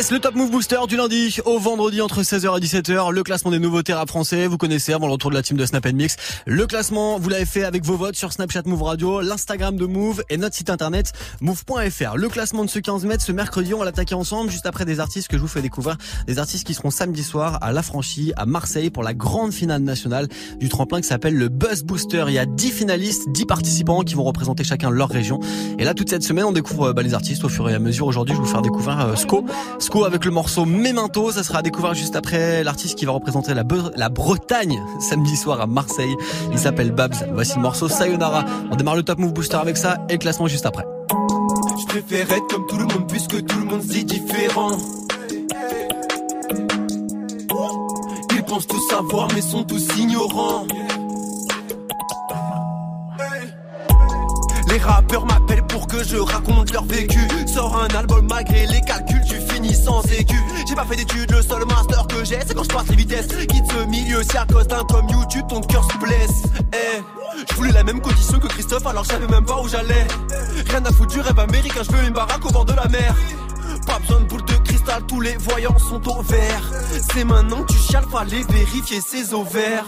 Yes, le Top Move Booster du lundi au vendredi entre 16h et 17h. Le classement des nouveautés rap français. Vous connaissez avant le retour de la team de Snap Mix. Le classement, vous l'avez fait avec vos votes sur Snapchat Move Radio, l'Instagram de Move et notre site internet move.fr. Le classement de ce 15 mètres, ce mercredi, on va l'attaquer ensemble juste après des artistes que je vous fais découvrir. Des artistes qui seront samedi soir à La Franchie, à Marseille pour la grande finale nationale du tremplin qui s'appelle le Buzz Booster. Il y a 10 finalistes, 10 participants qui vont représenter chacun leur région. Et là, toute cette semaine, on découvre bah, les artistes au fur et à mesure. Aujourd'hui, je vais vous faire découvrir euh, Sco. Avec le morceau Memento, ça sera à découvrir juste après l'artiste qui va représenter la, Bretagne samedi soir à Marseille. Il s'appelle Babs. Voici le morceau Sayonara. On démarre le Top Move Booster avec ça et le classement juste après. Je préfère être comme tout le monde puisque tout le monde différent. Ils pensent tout savoir mais sont tous ignorants. Les rappeurs m'appellent pour que je raconte leur vécu. Sors un album malgré les calculs, tu finis sans écu. J'ai pas fait d'études, le seul master que j'ai, c'est quand je passe les vitesses. Quitte ce milieu, si à cause d'un comme YouTube, ton cœur se blesse. Eh, je voulais la même condition que Christophe, alors je savais même pas où j'allais. Rien à foutre du rêve américain, je veux une baraque au bord de la mer. Pas besoin de boule de cristal, tous les voyants sont au vert. C'est maintenant que tu chiales, fallait vérifier ses ovaires.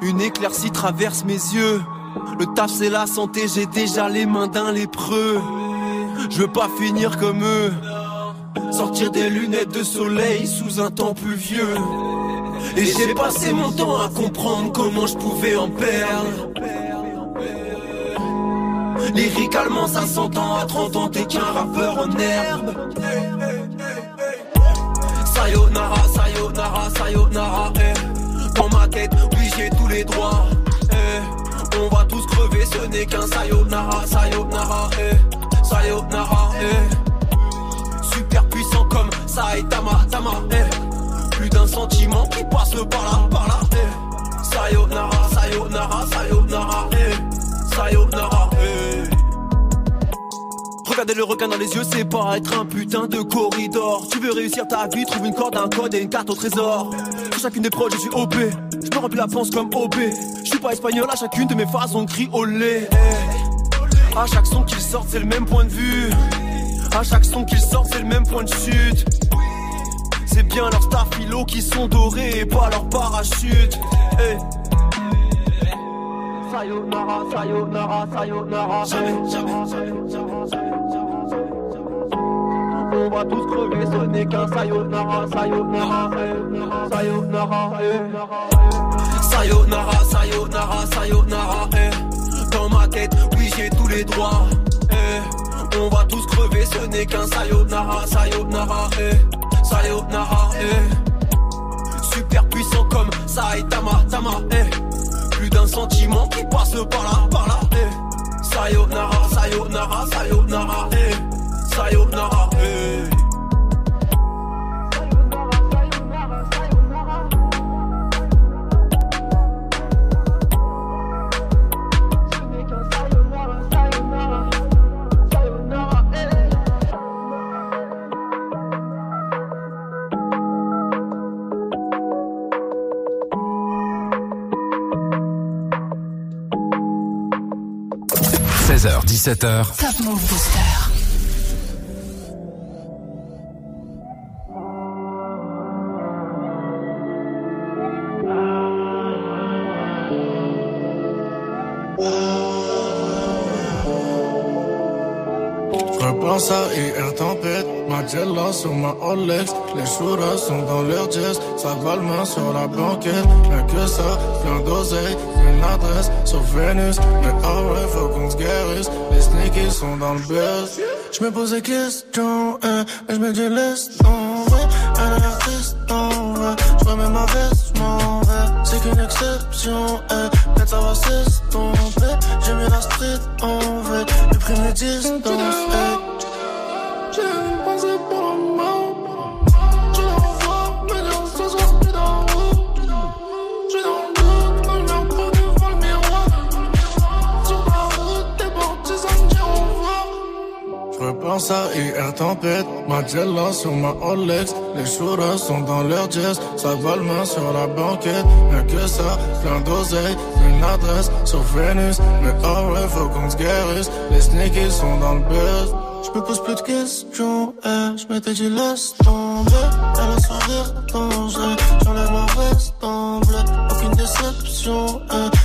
Une éclaircie traverse mes yeux. Le taf c'est la santé, j'ai déjà les mains d'un lépreux. Je veux pas finir comme eux. Sortir des lunettes de soleil sous un temps pluvieux. Et j'ai passé mon temps à comprendre comment je pouvais en perdre. Lyricalement ça s'entend à 30 ans t'es qu'un rappeur en herbe Sayonara, sayonara, sayonara eh. Dans ma tête, oui j'ai tous les droits. On va tous crever, ce n'est qu'un sayonara, sayonara eh. Sayonara, eh. Super puissant comme Saitama, Tama eh. Plus d'un sentiment qui passe par là, par là eh. Sayonara, sayonara, sayonara eh. Sayonara, eh. Regarder le requin dans les yeux, c'est pas être un putain de corridor. Tu veux réussir ta vie, trouve une corde, un code et une carte au trésor. Sur chacune des proches, je suis OP. Je me remplis la panse comme OB. Je suis pas espagnol, à chacune de mes phases, on crie olé. A À chaque son qu'ils sortent, c'est le même point de vue. À chaque son qu'ils sortent, c'est le même point de chute. C'est bien leurs staphylos qui sont dorés et pas leurs parachutes. Hey. Sayonara, sayonara, sayonara. Jamais, jamais, jamais, jamais, jamais, On va tous crever, ce n'est qu'un sayonara, sayonara, eh. sayonara, eh. sayonara, sayonara, sayonara, eh. Dans ma tête, oui j'ai tous les droits. Eh. On va tous crever, ce n'est qu'un sayonara, sayonara, eh. sayonara, eh. Super puissant comme Saitama, Tama, eh plus d'un sentiment qui passe par là, par là, eh. Sayonara, sayonara, sayonara, eh. Sayonara, eh. h 17h. Top Move Booster. Repense à hier tempête, ma Jella sur ma Olex Les shooters sont dans leur jazz, ça va le main sur la banquette. Mais que ça, plein d'oseille, une adresse. Sur Vénus Mais ah ouais, faut qu'on se guérisse, les sneakies sont dans le buzz. Je me pose des questions, hein, mais je me dis laisse tomber. Un artiste en vrai, je remets ma veste, je m'en vais. C'est qu'une exception, hein, peut-être ça va s'estomper. J'ai mis la street en vrai, j'ai pris mes distances, hein pense à hier tempête, ma Jella sur ma Olex. Les shooters sont dans leur jazz, ça vole main sur la banquette. Mais que ça, plein d'oseille, une adresse sur Vénus. Mais oh ouais, faut qu'on se guérisse, les sneakies sont dans le buzz. Je me pose plus de questions, eh, je m'étais dit laisse tomber. Elle a sourire danger, j'enlève ma veste en bleu. Aucune déception, eh,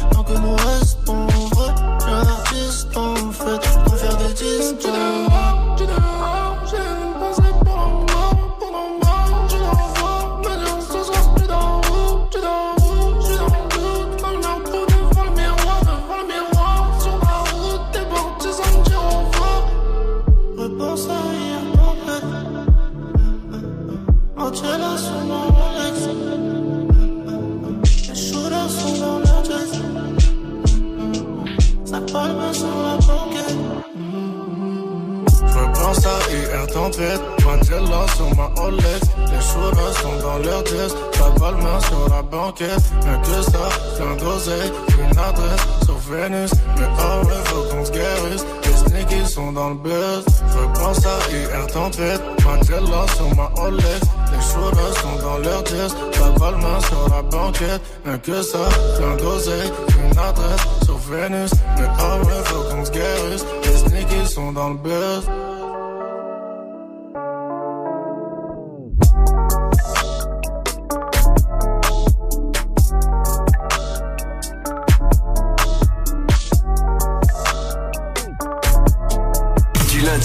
que ça, plein d'oseille, une adresse sur Vénus. Mais oh ouais, faut qu'on se guérisse. Les sneakies sont dans le buzz.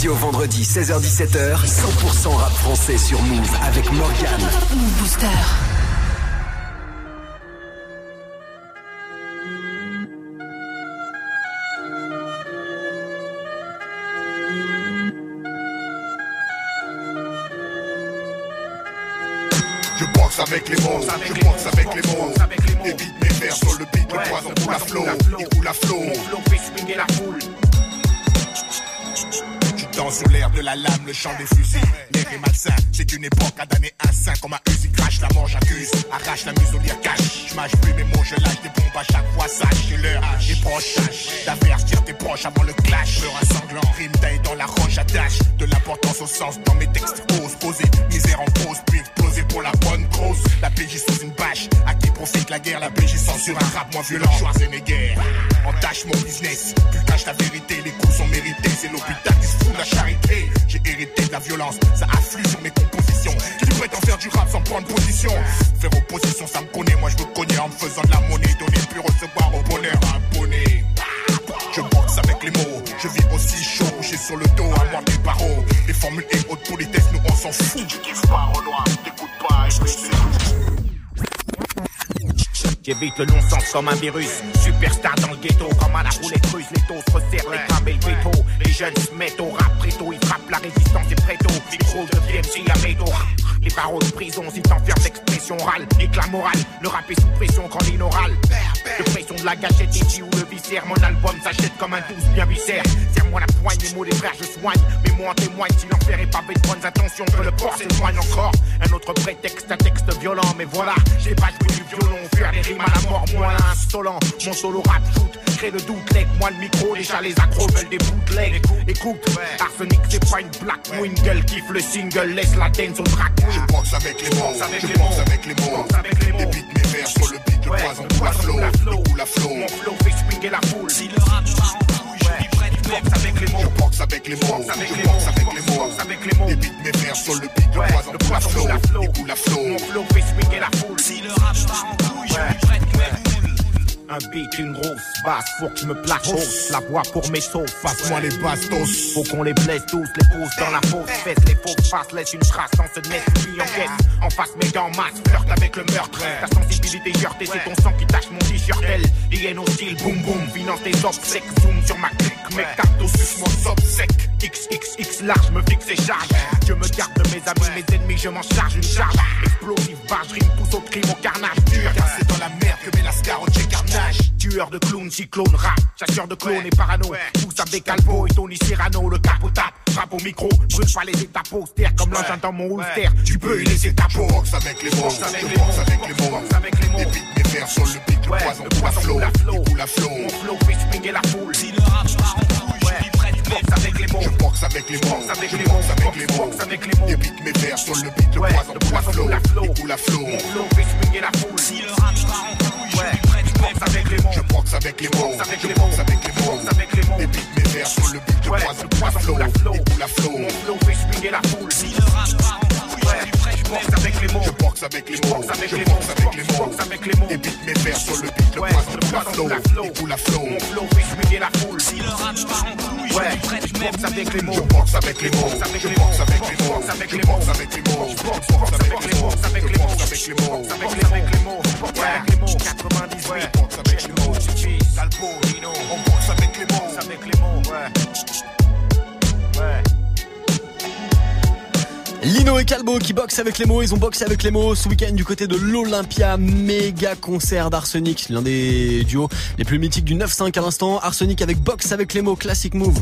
au vendredi 16h17h, 100% rap français sur Move avec Morgan. Move Booster. La lame, proche. D'avertir tes proches avant le clash. Peur sanglant, rime taille dans la roche attache. De l'importance au sens dans mes textes. Ose poser, misère en pause, puis exploser pour la bonne cause. La PJ sous une bâche. À qui profite la guerre, la PJ censure un rap moins violent. Schwarzenegger, entache mon business. Tu caches la vérité, les coups sont mérités. C'est l'hôpital qui se fout la charité. J'ai hérité de la violence, ça afflue sur mes compositions. Qui prétend faire du rap sans prendre position Faire opposition, ça me connaît, moi je me connais en me faisant de la monnaie. Donner puis recevoir au bonheur abonné. Je boxe avec les mots, je vis aussi chaud, j'ai sur le dos à moi des barreaux. Les formules et haute politesse, nous on s'en fout. Tu kiffes pas, Renoir, t'écoutes pas, et J'évite le non-sens comme un virus. Superstar dans le ghetto, comme à la roulette russe. Les taux se resserrent, les crabes et le veto. Les jeunes se mettent au rap préto. Ils frappent la résistance et préto. Micro de PMC à médo. Les paroles de prison, si t'enfermes l'expression orale. Éclat moral, le rap est sous pression quand l'inoral. De pression de la gâchette ici viscère. Mon album s'achète comme un douce bien viscère. Serre-moi la poigne, les mots des frères, je soigne. Mais moi en témoigne si l'enfer est pavé de bonnes intentions. Que le port s'éloigne encore. Un autre prétexte, un texte violent. Mais voilà, j'ai pas joué du violon. Faire des rimes à la mort, moi insolent. Mon solo rap shoot, crée le doute, leg. Moi le micro, déjà les accros veulent des bootlegs. Écoute, Arsenic, c'est pas une black Wingle. Kiffe le single, laisse la dance au track. Je boxe avec les mots, je boxe avec les mots. Les beats, mes vers sur le beat, le poison le coule à flot. Mon flow fait swinguer la foule. Si le rap part en couille, je prêt, je boxe avec les mots. Je boxe avec les mots, je boxe avec les mots. Les beats, mes vers sur le beat, le poison coule à flot, il coule à flot. Mon flow fait swinguer la foule. Si le rap part en couille, je suis prêt, un beat, une grosse basse, faut que je me place hausse. La voix pour mes sauts, passe-moi les bastos. Faut qu'on les blesse tous, les pousse dans la fausse fesse. Les fausses faces laissent une trace dans ce nest puis en caisse. En face, mais en masse, flirte avec le meurtre. Ta sensibilité heurtée, c'est ton sang qui tâche mon t-shirt. Elle, hyène hostile, boum boum, finance tes obsèques. Zoom sur ma clique, mes cartes suce sob sec. XXX large, me fixe et charge. Je me garde de mes amis, mes ennemis, je m'en charge une charge. Explosive, barge, rime, pousse au crime, au carnage dur. Car c'est dans la merde que met la scarot, Tueur de clowns, cyclone, rap, chasseur de clones et parano. Tous avec Calvo et Tony Cyrano, le capot tape, frappe au micro, brûle pas les étapes austères comme l'engin dans mon holster. Tu peux y laisser ta peau. Boxe avec les mots, avec les mots, avec les mots. Les beats, mes vers sur le beat, le poison flot, il coule à flot. Mon flow fait swinguer la foule. Si le rap part en couille, je suis prêt, boxe avec les mots. Je boxe avec les mots. avec Je les mots. boxe avec les mots. Avec les mots. Débite mes vers sur le beat, le Ouais, poison le poison. Il coule à flot. Mon flow fait swinguer la foule. Si le rap part en couille, Ouais. je suis boxe avec les mots. Je boxe avec les mots. Avec Je les boxe mots. avec les mots. Avec les mots. Débite mes vers sur le beat, Ouais, poison le flot. Il coule à flot. Mon flow fait swinger la foule. Si le rap boxe avec les mots. Je boxe avec les mots. Boxe avec Je les boxe mots. avec les mots. Boxe avec les mots. Débite mes vers sur le beat, le Ouais, poison le à flot. Il coule à flot. Mon flow fait swinger la foule. Si le rap part en couille, Ouais, je suis prêt, je je boxe avec les Je mots. boxe avec les mots. Boxe avec Je les boxe mots. avec les mots. Boxe avec Je les mots. boxe avec les mots. Je boxe, boxe avec les mots. Avec les Je mots. boxe avec les mots. Boxe avec les avec les mots. Boxe avec les mots. 98. Ouais, boxe avec les mots. Chichi, Talpo, Dino. On boxe avec les mots. Lino et Calbo qui boxent avec les mots, ils ont boxé avec les mots ce week-end du côté de l'Olympia, méga concert d'Arsenic, l'un des duos les plus mythiques du 9-5 à l'instant, Arsenic avec boxe avec les mots, classic move.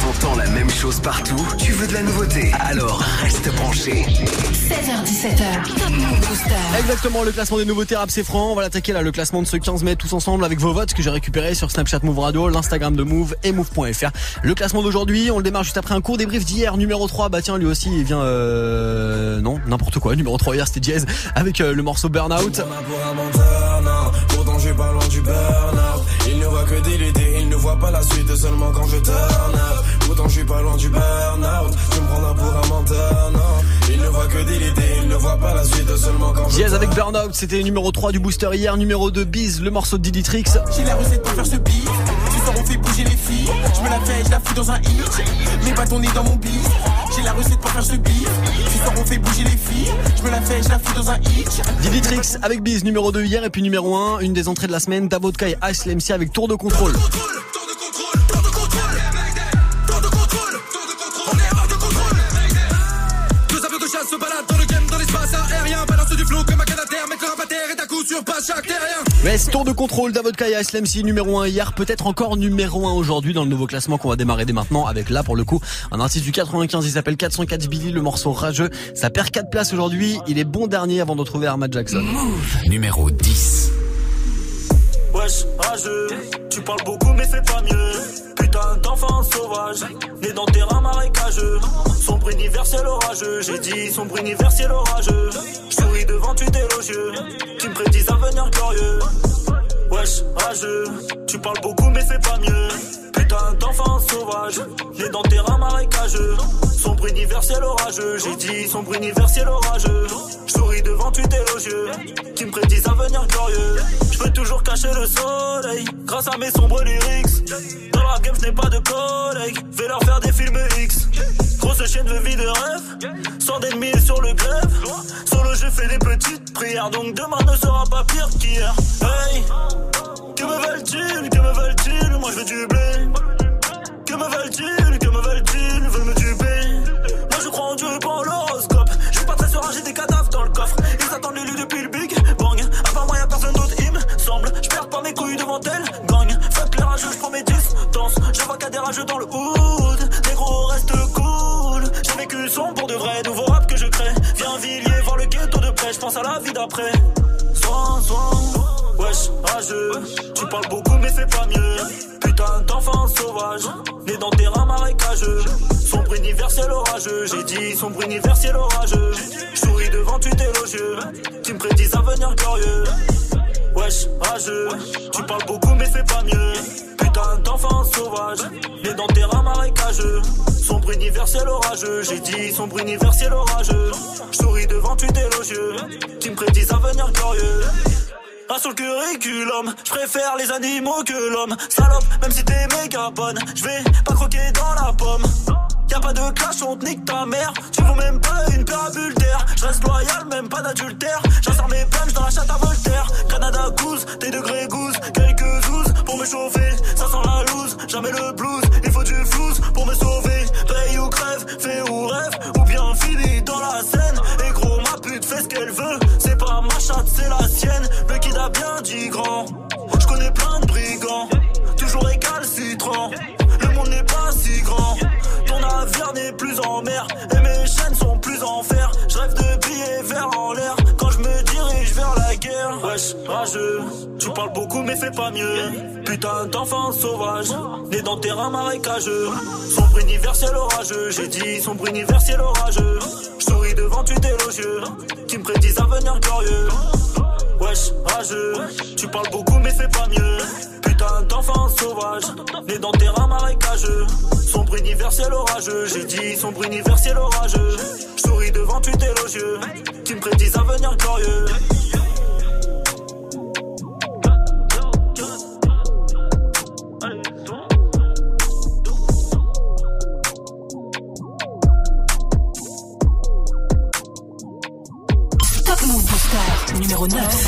T'entends la même chose partout Tu veux de la nouveauté? Alors reste branché. 16h17h. Top Move Booster. Exactement, le classement des nouveautés rap c'est franc, on va l'attaquer là, le classement de ce 15 mai tous ensemble avec vos votes que j'ai récupérés sur Snapchat Move Radio, l'Instagram de Move et Move.fr. Le classement d'aujourd'hui, on le démarre juste après un court débrief d'hier, numéro 3, bah tiens lui aussi il vient... Euh... Non, n'importe quoi, numéro 3 hier c'était Jazz avec euh, le morceau Burnout. Il ne voit que des l'idée, il ne voit pas la suite seulement quand je turn up. Pourtant, je suis pas loin du burn-out. Tu me prendras pour un menteur, non. Il ne voit que des l'idée, il ne voit pas la suite seulement quand je avec turn Burnout, c'était numéro 3 du booster hier, numéro 2 Biz, le morceau de Diditrix. J'ai la recette pour faire ce beat. Soir on fait bouger les filles. Je me la fais, je la fous dans un hit. Mes bâtons nés dans mon bis. J'ai la recette pour faire ce. Ce soir on fait bouger les filles. Je me la fais, je la fous dans un hit. Diditrix avec Biz, numéro 2 hier, et puis numéro 1, une des entrées de la semaine, Davodka et Ice MC avec Tour de contrôle. Tour de contrôle, tour de contrôle. Tour de contrôle, tour de contrôle. On est hors de contrôle. Deux avions de chasse se baladent dans le game, dans l'espace aérien. Balance du flow comme un canadair. Mettre le à terre et d'un coup sur passe chaque terrien. Mais Tour de contrôle, Davodka et Ice MC, numéro 1 hier, peut-être encore numéro 1 aujourd'hui dans le nouveau classement qu'on va démarrer dès maintenant avec là pour le coup un artiste du 95, il s'appelle 404 Billy, le morceau rageux. Ça perd 4 places aujourd'hui, il est bon dernier avant de retrouver Armad Jackson. Numéro 10. Wesh, rageux, tu parles beaucoup mais c'est pas mieux. Putain d'enfant sauvage, né dans terrain marécageux. Sombre universel orageux, j'ai dit sombre universel orageux. Je souris devant tu élogieux, qui me prédisent un avenir glorieux. Wesh, rageux, tu parles beaucoup mais c'est pas mieux. Putain d'enfant sauvage, né dans terrain marécageux. Sombre universel orageux, j'ai dit sombre universel orageux. Je souris devant tu élogieux, qui me prédisent un avenir glorieux. Je veux toujours cacher le soleil, grâce à mes sombres lyrics. Dans la game, je n'ai pas de collègues, vais leur faire des films X. Grosse chaîne de vie de rêve, sans d'ennemis sur le grève. Solo, je fais des petites prières, donc demain ne sera pas pire qu'hier. Hey, que me veulent-ils, que me veulent-ils, moi je veux du blé. Que me veulent-ils, que me veulent-ils, veulent me tuer. Moi je crois en Dieu, pas en l'horoscope. Je suis pas très serein, j'ai des cadavres dans le coffre. Ils attendent l'élu depuis le Big Bang. À part moi, y'a personne d'autre, il me semble. Je perds pas mes couilles devant elle, gang. Fuck les rageux, je prends mes distances. Je vois a des rageux dans le hood. Négro, reste cool. J'ai vécu son pour de vrai, nouveau rap que je crée. Viens Villiers, voir le ghetto de près, je pense à la vie d'après. Wesh, rageux. Tu parles beaucoup, mais c'est pas mieux. Putain d'enfant sauvage, né dans terrain marécageux. Sombre universel orageux, j'ai dit sombre universel orageux. Souris devant tu élogieux, qui me prédisent un avenir glorieux. Wesh, rageux, tu parles beaucoup mais c'est pas mieux. Putain d'enfant sauvage, né dans terrain marécageux. Sombre universel orageux, j'ai dit sombre universel orageux. Souris devant tu élogieux, qui me prédisent un avenir glorieux. Un sur le curriculum, je préfère les animaux que l'homme. Salope, même si t'es méga bonne, je vais pas croquer dans la pomme. Y'a pas de clash, on te nique ta mère. Tu vaux même pas une bulles d'air. Je reste loyal, même pas d'adultère. J'insère mes punches dans la chatte à Voltaire. Canada Goose, des degrés goose, quelques zouzes pour me chauffer. Ça sent la loose, jamais le blues. Il faut du flouze pour me sauver. Paye ou crève, fais ou rêve, ou bien finis dans la scène. Et gros, ma pute fait ce qu'elle veut. C'est pas ma chatte, c'est la sienne. Le kid a bien dit grand. Je connais plein de brigands, toujours récalcitrants. Navire n'est plus en mer et mes chaînes sont plus en fer. Je rêve de billets verts en l'air quand je me dirige vers la guerre. Wesh, rageux, tu parles beaucoup mais fais pas mieux. Putain d'enfant sauvage, né dans terrain marécageux. Sombre universel orageux, j'ai dit sombre universel orageux. Je souris devant tu élogieux, qui me prédisent un avenir glorieux. Wesh, rageux, tu parles beaucoup mais fais pas mieux. Putain d'enfant sauvage, né dans terrain marécageux. Sombre universel orageux, j'ai dit sombre universel orageux. Souris devant tu élogieux, qui me prédisent un avenir glorieux. Numéro 9.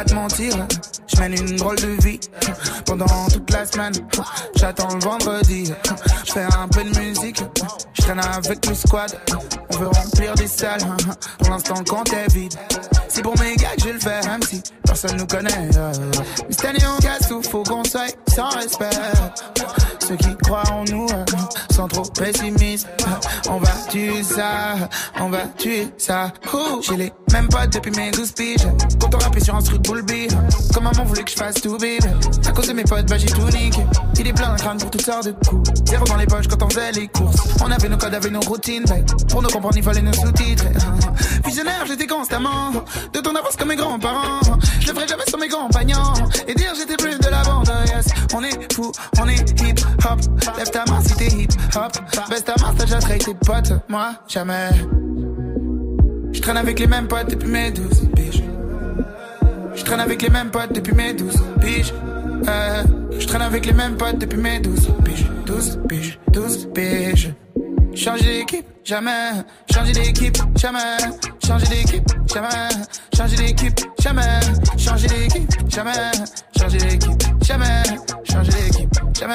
Pas te mentir, je mène une drôle de vie. Pendant toute la semaine, j'attends le vendredi. Je fais un peu de musique, je traîne avec le squad. On veut remplir des salles, pour l'instant compte est vide. C'est pour mes gars que je le fais, même si personne nous connaît. euh. Mais cette année on casse tout, faut qu'on soit sans respect. Ceux qui croient en nous, sont trop pessimistes. On va tuer ça, on va tuer ça. J'ai les mêmes potes depuis mes 12 piges. Quand on rappait sur un truc boule bille. Comme maman voulait que je fasse tout bébé. À cause de mes potes, bah j'ai tout niqué. Il est plein d'un crâne pour toutes sortes de coups. Zéro dans les poches quand on faisait les courses. On avait nos codes, avait nos routines. Pour nous comprendre, il fallait nos sous-titres. Visionnaire, j'étais constamment. De ton avance comme mes grands-parents. Je le ferai jamais sur mes compagnons. Et dire j'étais plus de la bande. Yes, on est fou, on est hip hop. Lève ta main si t'es hip hop. Baisse ta main, t'as déjà tes potes. Moi, jamais. Je traîne avec les mêmes potes depuis mes 12 piges. Je traîne avec les mêmes potes depuis mes 12 piges. Euh, je traîne avec les mêmes potes depuis mes 12 piges. 12 piges, 12 piges. Changer d'équipe, jamais. Changer d'équipe, jamais. Changer d'équipe, jamais. Changer d'équipe, jamais. Changer d'équipe, jamais. Changer d'équipe, jamais. Changer d'équipe, jamais.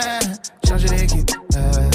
Changer d'équipe. euh.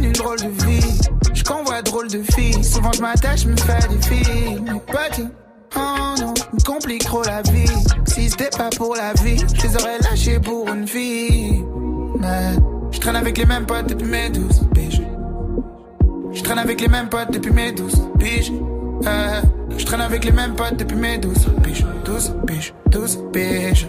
Mène une drôle de vie. Je convois drôle de filles. Souvent je m'attache, me fais des films. Petit, oh non, me complique trop la vie. Si c'était pas pour la vie, je les aurais lâchés pour une fille. Mais je traîne avec les mêmes potes depuis mes 12 piges. Je traîne avec les mêmes potes depuis mes 12 piges. Euh, je traîne avec les mêmes potes depuis mes 12 piges. 12 piges, 12 piges.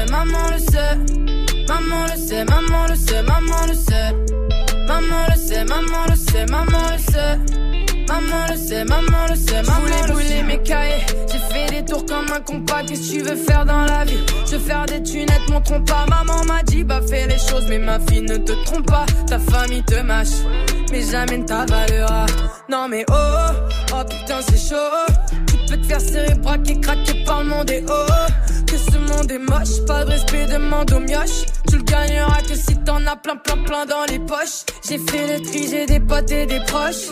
Sait, maman le sait. Maman le sait, maman le sait, maman le sait. Maman le sait, maman le sait, maman le sait. Maman le sait, maman le sait, maman le sait. brûler mes cahiers. J'ai fait des tours comme un compas. Qu'est-ce que tu veux faire dans la vie? Je veux faire des tunettes, mon pas. Maman m'a dit, bah fais les choses, mais ma fille ne te trompe pas. Ta famille te mâche, mais jamais ne ta valeur. Non mais oh, oh putain c'est chaud. Peut te faire serrer, braquer, craquer par le monde et oh. Que ce monde est moche, pas de respect, demande aux mioches. Tu le gagneras que si t'en as plein, plein, plein dans les poches. J'ai fait le tri, j'ai des potes et des proches.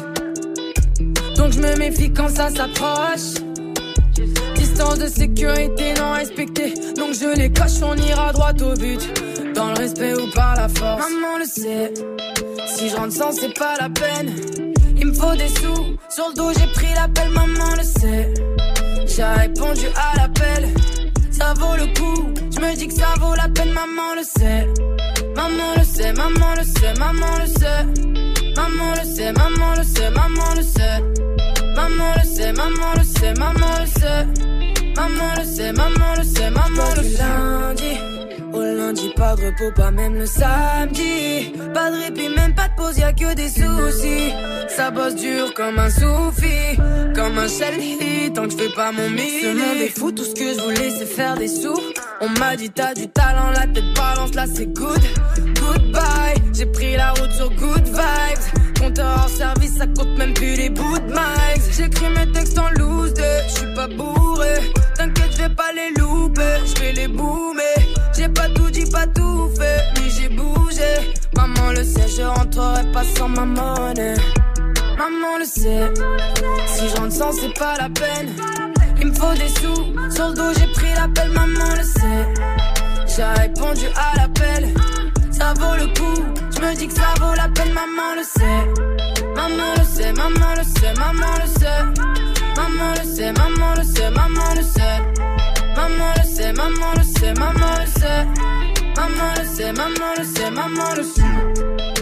Donc je me méfie quand ça s'approche. Distance de sécurité non respectée. Donc je les coche, on ira droit au but. Dans le respect ou par la force. Maman le sait. Si je rentre sans, c'est pas la peine. Il me faut des sous. Sur le dos, j'ai pris l'appel, maman le sait. J'ai répondu à l'appel. Ça vaut le coup. Je me dis que ça vaut la peine, maman le sait. Maman le sait, maman le sait, maman le sait. Maman le sait, maman le sait, maman le sait. Maman le sait, maman le sait, maman le sait. Maman le sait, maman le sait, maman le sait. Au lundi, pas de repos, pas même le samedi. Pas de répit, même pas de pause, y'a que des soucis. Ça bosse dur comme un soufi, comme un shell tant que je fais pas mon mix. Ce monde est fou, tout ce que je voulais c'est faire des sous. On m'a dit t'as du talent, la tête balance, là c'est good. Goodbye, j'ai pris la route sur good vibes. Compteur en service, ça compte même plus les bouts de mics. J'écris mes textes en loose je suis pas bourré. T'inquiète, je vais pas les louper, je vais les boomer. J'ai pas tout dit, pas tout fait, mais j'ai bougé. Maman le sait, je rentrerai pas sans ma monnaie. Maman le sait, si j'en sens, c'est pas la peine. Il me faut des sous, sur le dos j'ai pris l'appel, maman le sait. J'ai répondu à l'appel, ça vaut le coup. Je me dis que ça vaut la peine, maman le sait. Maman le sait, maman le sait, maman le sait. Maman le sait, maman le sait, maman le sait. Maman le sait, maman le sait, maman le sait. Maman le sait, maman le sait, maman le sait.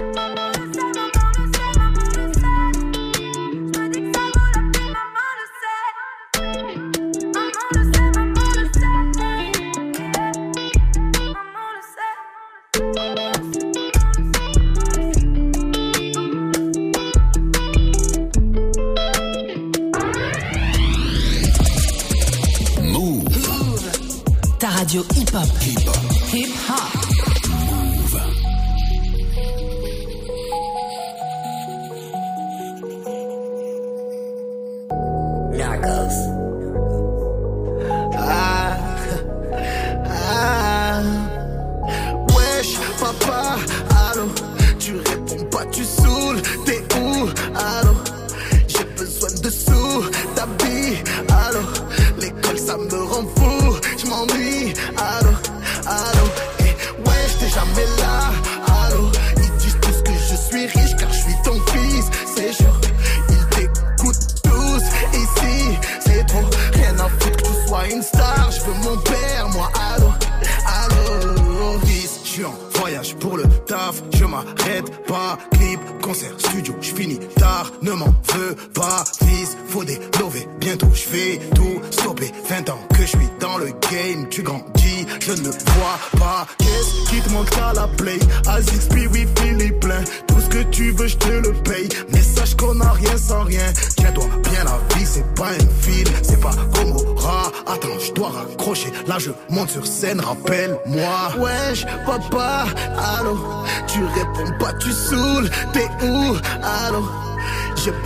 Radio hip-hop. Hip-hop. Narcos.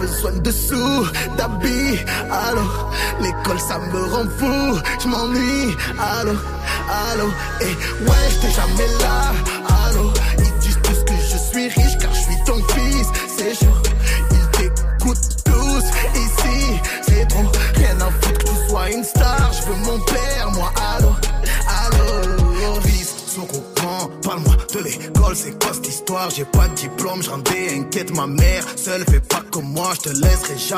Besoin de sous, d'habits, allô, l'école ça me rend fou, je m'ennuie, allô, allô, et wesh, t'es jamais là,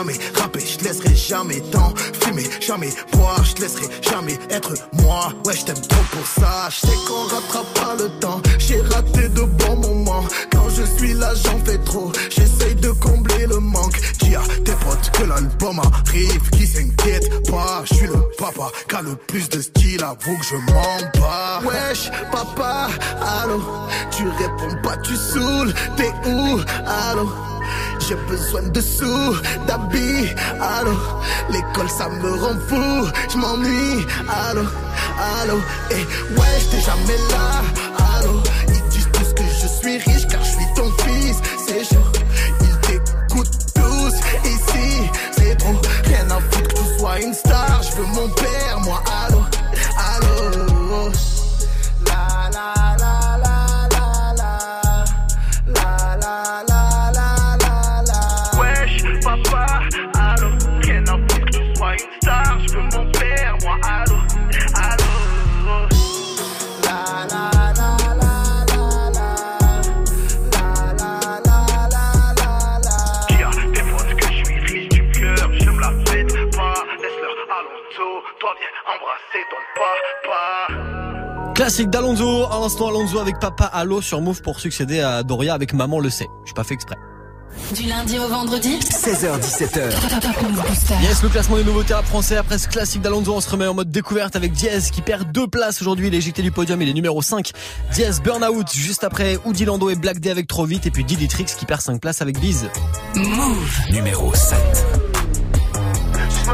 jamais rapper, je laisserai jamais tant fumer, jamais boire, je laisserai jamais être moi, ouais je t'aime trop pour ça, je sais qu'on rattrape pas le temps, j'ai raté de bons moments, quand je suis là j'en fais trop, l'album arrive, qui s'inquiète pas, je suis le papa, qui le plus de style, avoue que je m'en bats, wesh papa, allô, tu réponds pas, tu saoules, t'es où, allô? J'ai besoin de sous, d'habits, allô. L'école ça me rend fou, je m'ennuie, allô, allô. Et wesh t'es jamais là, allô. Ils disent tous que je suis riche car je suis ton fils, c'est pas une star, je veux mon père. Classique d'Alonso, à l'instant Alonso avec Papa Allo sur Move pour succéder à Doria avec Maman le sait. Je suis pas fait exprès. Du lundi au vendredi 16h17h. Yes, le classement des nouveaux rap français après ce classique d'Alonso, on se remet en mode découverte avec Diaz qui perd deux places aujourd'hui, il est jeté du podium, il est numéro 5. Diaz Burnout juste après Oudi Lando et Black Day avec Trop Vite et puis Didi Trix qui perd 5 places avec Biz. Move numéro 7. Je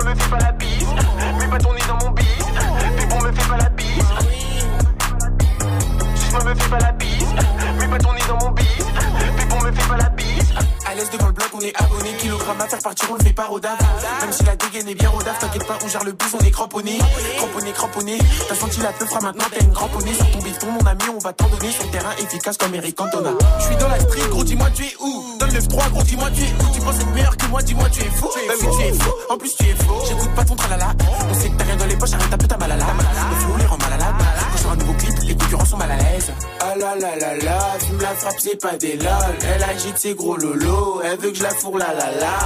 on est abonné. Kilogramme à faire partir, on le fait pas rodave. Même si la dégaine est bien rodave, t'inquiète pas, on gère le bus, on est cramponné. Cramponné, cramponné. T'as senti la fera maintenant t'as une cramponnée. Sur ton bifton, mon ami, on va t'en donner sur le terrain efficace comme Eric Cantona. Je suis dans la street, gros, dis-moi, tu es où? Donne le 3, gros, dis-moi, tu es où? Tu penses être meilleur que moi, dis-moi, tu es fou. Bah oui, tu es fou. En plus, tu es faux. J'écoute pas ton tralala. On sait que t'as rien dans les poches, arrête un peu ta malala. Le flow les rend malades. Quand un nouveau clip, concurrents sont mal à l'aise. Ah la la la la, fume la frappe, c'est pas des lol. Elle agite ses gros lolos, elle veut que je la fourre la la la.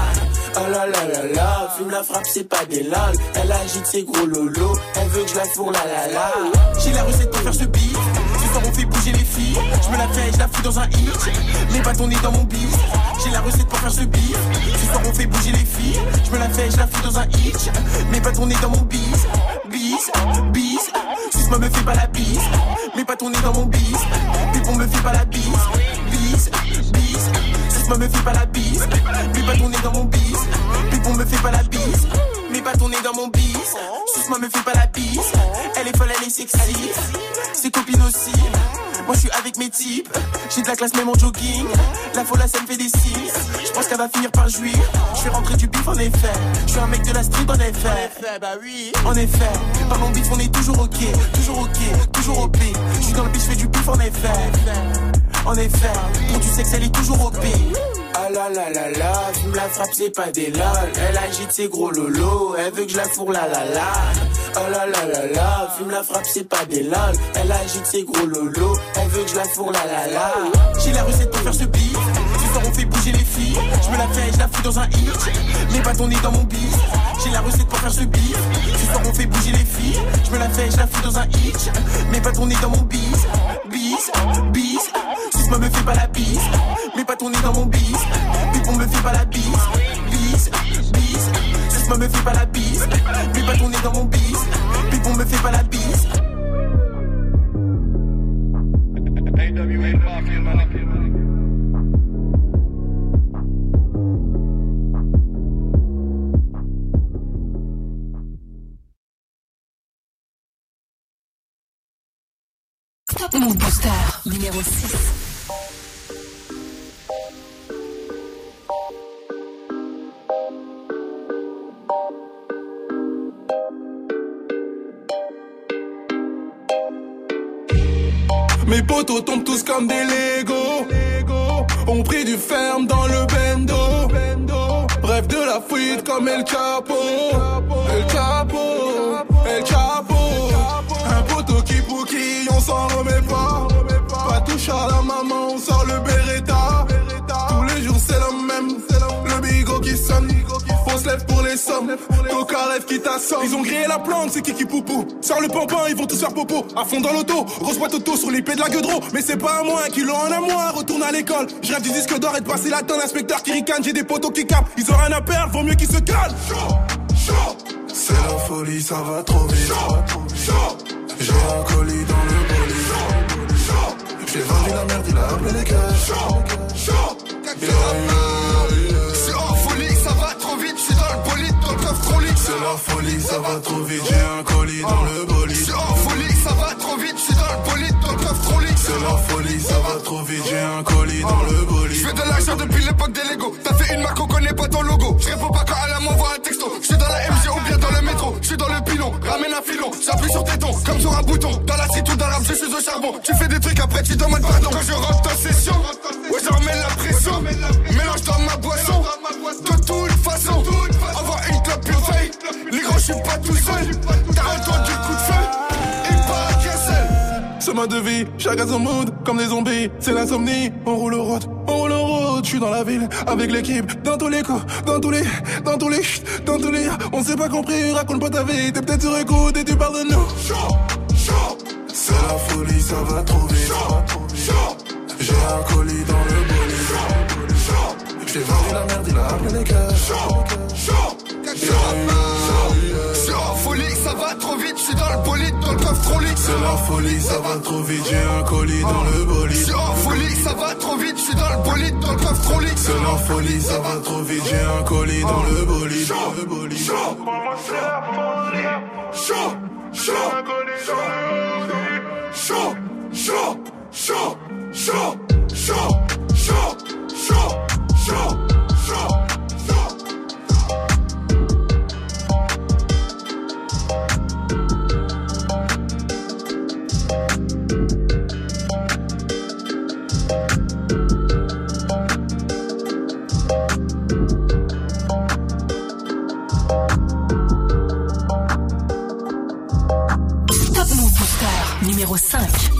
Ah la la la la, fume la frappe, c'est pas des lol. Elle agite ses gros lolos, elle veut que je la fourre la la la. J'ai la recette pour faire ce beat. Ce soir on fait bouger les filles. Je me la fais je la fous dans un hit. Les bâtons nés dans mon bif. J'ai la recette pour faire ce beat. Ce soir on fait bouger les filles. Je me la fais je la fous dans un hit. Mes bâtons nés dans mon bis. Bis, bis. Si me fait pas la bise. Mes bâtons nés dans mon bis. Pépon me fait pas la bise. Bis, bis. Si me fait pas la bise. Mes bâtons nés dans mon bis. Pépon me fait pas la bise. Mes bâtons nés dans mon bis. Suce-moi me fait pas la bise. Elle est folle, elle est sexy. Ses copines aussi. Moi je suis avec mes types. J'ai de la classe même en jogging. La folle, ça me fait des signes. Je pense qu'elle va finir par jouir. Je vais rentrer du bif en effet. Je suis un mec de la street en effet. bah oui. En effet. Parlons bif, on est toujours ok. Toujours ok. Toujours OP. Je suis dans le bif, je fais du bif en effet. En effet. Pour du sexe, elle est toujours OP. Ah la la la la, fume la frappe, c'est pas des lol. Elle agite ses gros lolos, elle veut que je la fourre la la la. Oh la la la la, fume la frappe, c'est pas des lol. Elle agite ses gros lolos, elle veut que je la fourre la la la. J'ai la recette pour faire ce beat. Ce soir on fait bouger les filles. Je me la fais je la fous dans un hit. Mes bâtons nés dans mon bif. J'ai la recette pour faire ce beat. Ce soir on fait bouger les filles. Je me la fais je la fous dans un hit. Mes bâtons nés dans mon bis. Bis, bis. Me fait pas la bise. Mes bâtons nés dans mon bis. Pipon me fait pas la bise. Bis, bis. Si me fait pas la bise. Mes bâtons nés dans mon bis. Pipon me fait pas la bise. Move Booster numéro 6. Mes potos tombent tous comme des Lego. On pris du ferme dans le bendo. Bref de la fuite comme El Capo. El Capo, El Capo. Un poteau qui qui on s'en remet pas. Pas touche à la maman, on sort le Beretta. Tous les jours c'est le même. Le bigot qui sonne. Se lève pour les sommes. Coca rêve qui t'assomme. Ils ont grillé la plante, c'est Kiki Poupou. Sors le pampin, ils vont tous faire popo. À fond dans l'auto, grosse boîte auto sur l'épée de la gueudreau. Mais c'est pas à moi, un kilo en à moi. Retourne à l'école. Je rêve du disque d'or et de passer la tonne. Inspecteur qui ricane, j'ai des potos qui capent. Ils ont rien à perdre, vaut mieux qu'ils se calment. C'est la folie, ça va trop vite. J'ai un colis dans le bolide. J'ai vendu la merde, il a appelé les. C'est en le bolide, dans le coffre lit. C'est la folie, ça va trop vite, j'ai un colis dans le bolide. C'est en folie, ça va trop vite, je suis dans le bolide, dans le coffre lit. C'est la folie, ça va trop vite, j'ai un colis dans le bolide. Je fais de l'argent depuis l'époque des Lego. T'as fait une marque, on connaît pas ton logo. Je réponds pas quand elle m'envoie un texto. Je suis dans la MG ou bien dans le métro. Je suis dans le pilon, ramène un filon. J'appuie sur tes tons, comme sur un bouton. Dans la dans l'arabe, je suis au charbon. Tu fais des trucs, après tu demandes pardon. Quand je rentre en session, je suis pas tout seul. T'as entendu le coup de feu. Il part qu'un seul. Chemin de vie, chacun son mood, comme des zombies, c'est l'insomnie. On roule au route, on roule au route, je suis dans la ville, avec l'équipe, dans tous les coups, dans tous les, dans tous les, dans tous les, on s'est pas compris, raconte pas ta vie, t'es peut-être sur écoute et tu parles de nous. C'est la folie, ça va trop vite. J'ai un colis dans le bolide. J'ai vendu la merde, il a appelé les cœurs. C'est en folie, ça va trop vite, je suis dans le bolide, dans le coffre trop lit. C'est la folie, ça va trop vite, j'ai un colis dans le bolide. C'est en folie, ça va trop vite, je suis dans le bolide, dans le coffre trop lit. C'est la folie, ça va trop vite, j'ai un colis dans le bolide. Dans le bolide. Chaud, chaud, chaud, chaud, chaud, chaud, chaud, chaud, chaud, chaud, chaud, chaud. 1015.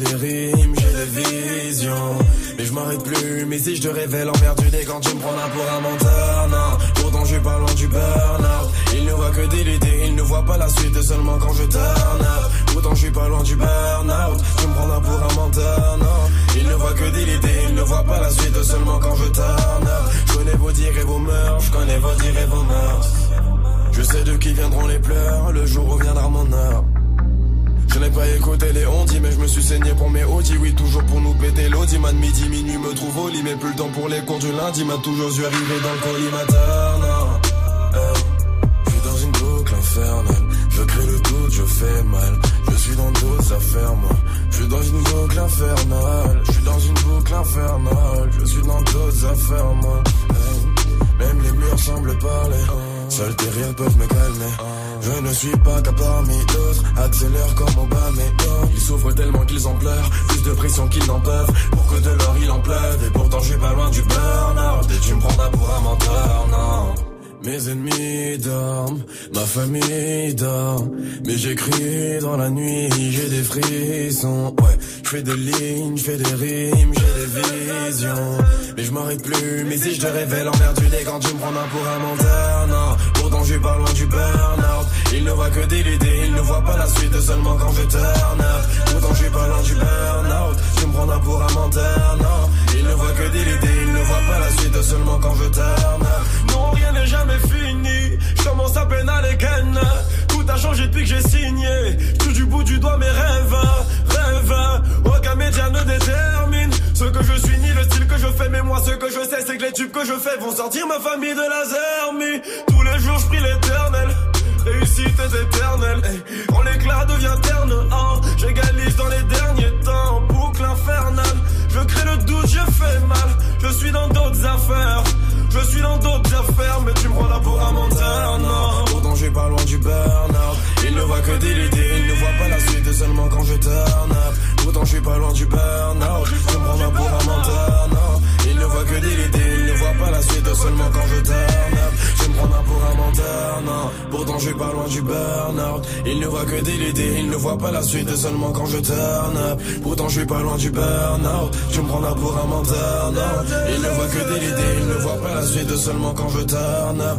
Des rimes, j'ai des visions. Mais je m'arrête plus, mais si je te révèle emmerdé quand tu me prends pour un menteur, non. Pourtant je suis pas loin du burn-out. Il ne voit que des idées, il ne voit pas la suite seulement quand je turn. Pourtant je suis pas loin du burn-out. Tu me prends pour un menteur, non. Il ne voit que des idées, il ne voit pas la suite seulement quand je turn up. Je connais vos dires et vos mœurs, je connais vos dires et vos mœurs. Je sais de qui viendront les pleurs, le jour où viendra mon heure. N'ai pas écouté les ondis, mais je me suis saigné pour mes audis. Oui, toujours pour nous péter l'audi. Man, midi, minuit, me trouve au lit, mais plus le temps pour les cours du lundi. M'a toujours vu arriver dans le collimateur, non. Je suis dans une boucle infernale. Je crée le doute, je fais mal. Je suis dans d'autres affaires, moi. Je suis dans une boucle infernale. Je suis dans une boucle infernale. Je suis dans d'autres affaires, moi. Même les murs semblent parler. Seuls tes rires peuvent me calmer. Je ne suis pas qu'à parmi d'autres. Accélère comme Obama. Ils souffrent tellement qu'ils en pleurent. Plus de pression qu'ils n'en peuvent. Pour que de l'or il en pleuve. Et pourtant je pas loin du burn-out. Tu me prendras pour un menteur, non. Mes ennemis dorment, ma famille dort. Mais j'écris dans la nuit, j'ai des frissons. Ouais, je fais des lignes, je fais des rimes, j'ai des visions. Mais je m'arrête plus, mais si je te révèle emmerdé quand tu me prends un pour un menteur, non. Suis pas loin du burn-out. Il ne voit que des idées, il ne voit pas la suite seulement quand je turn up. Pourtant suis pas loin du burn-out. Tu me prends un pour un menteur, non. Il ne voit que des idées, il ne voit pas la suite seulement quand je turn. Non, rien n'est jamais fini. Je commence à peine à les ken. Tout a changé depuis que j'ai signé. Tout du bout du doigt mes rêves, rêves. Aucun média ne détermine ce que je suis ni le style que je fais. Mais moi, ce que je sais, c'est que les tubes que je fais vont sortir ma famille de la zermie. Tous les jours, je prie l'éternel. Réussite est éternelle. Hey, quand l'éclat devient terne, hein, j'égalise dans les derniers temps. Boucle infernale. Je crée le doute, je fais mal. Je suis dans d'autres affaires. Je suis dans d'autres affaires, mais tu me prends là pour un menteur, non. Je suis pas loin du burn-out. Il ne voit que des idées, il ne voit pas la suite seulement quand je turn up. Pourtant, je suis pas loin du burn-out. Tu me prends pour un menteur, non. Il ne voit que des idées, il ne voit pas la suite seulement quand je turn up. Je me prends pour un menteur, non. Pourtant, je suis pas loin du burn-out. Il ne voit que des idées, il ne voit pas la suite seulement quand je turn up. Pourtant, je suis pas loin du burn-out. Tu me prends pour un menteur, non. Il ne voit que des idées, il ne voit pas la suite seulement quand je turn up.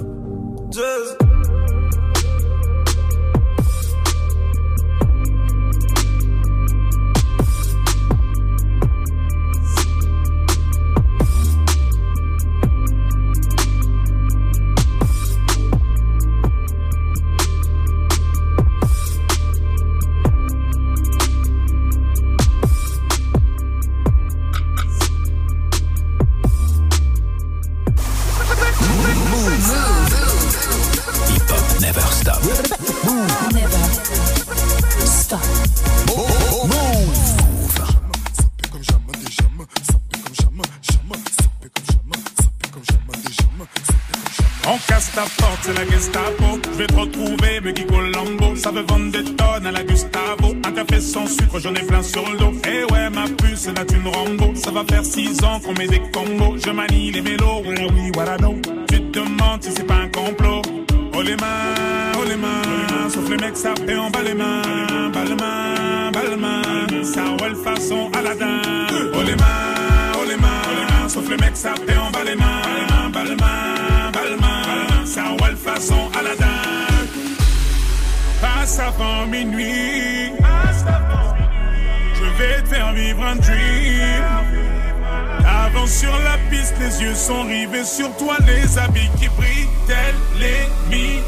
C'est la Gestapo. Je vais te retrouver, me Guigo Lambo. Ça veut vendre des tonnes à la Gustavo. Un café sans sucre, j'en ai plein sur le dos. Eh ouais, ma puce, là une Rambo. Ça va faire six ans qu'on met des combos. Je manie les mélos, voilà oui, voilà non. Tu te demandes si c'est pas un complot. Oh les mains, oh sauf les mecs ça fait en bas les mains, bas les mains, bas les mains, ça ouais façon Aladdin. Oh les mains, oh les sauf les mecs ça fait en bas les mains, bas les mains, ça ouais façon Aladdin. Passe avant minuit, je vais te faire vivre un dream. Avant sur la piste, les yeux sont rivés sur toi, les habits qui brillent, tels les mille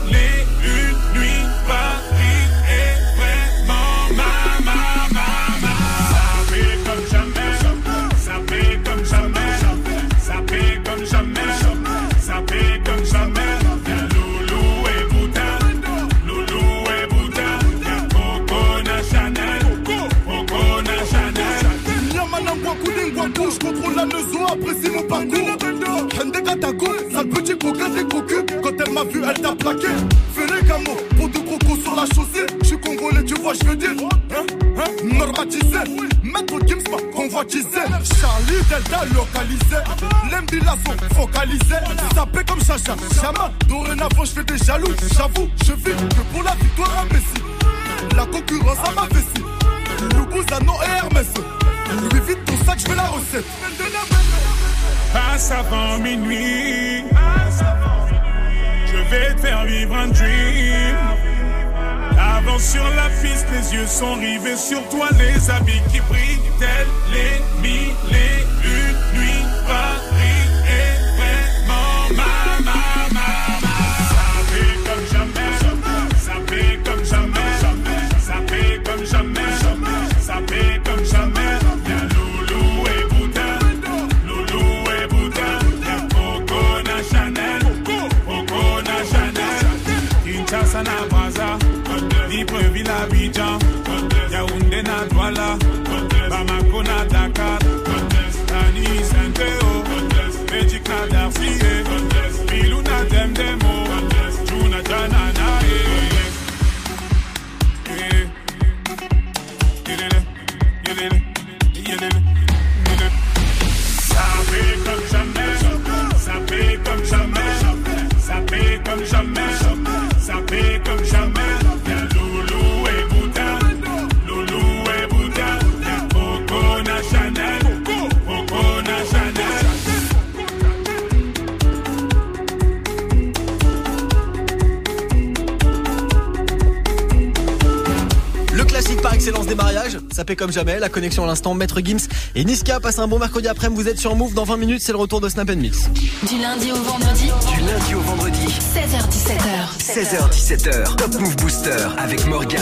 contrôle la leçon, apprécie mon parcours. Hende Katako, sale petit coquin des cocus. Quand elle m'a vu, elle t'a plaqué. Les gamos, pour de crocos sur la chaussée. Je suis congolais, tu vois, je veux dire. Hein, hein, normatisé. Maître Gims convoitisé. Charlie Delta localisé. L'embila sont focalisés. Sapé comme Chacha, Chama. Dorénavant, je fais des jaloux. J'avoue, je vis que pour la victoire imbécile. La concurrence à ma vessie. Loubouzanon et Hermès. Je. Passe avant minuit. Je vais te faire vivre un dream. Avant sur la piste, les yeux sont rivés sur toi, les habits qui brillent, tels les mille Kinshasa na Brazza, Libreville Abidjan, Yaoundé na Douala, Bamako na Dakar, na Darcy, na Demdemo, ça fait comme jamais, la connexion à l'instant, Maître Gims et Niska passent un bon mercredi après-midi, vous êtes sur Move, dans 20 minutes c'est le retour de Snap Mix. Du lundi au vendredi. Du lundi au vendredi. 16h17h. 16h17h. Top Move Booster avec Morgan.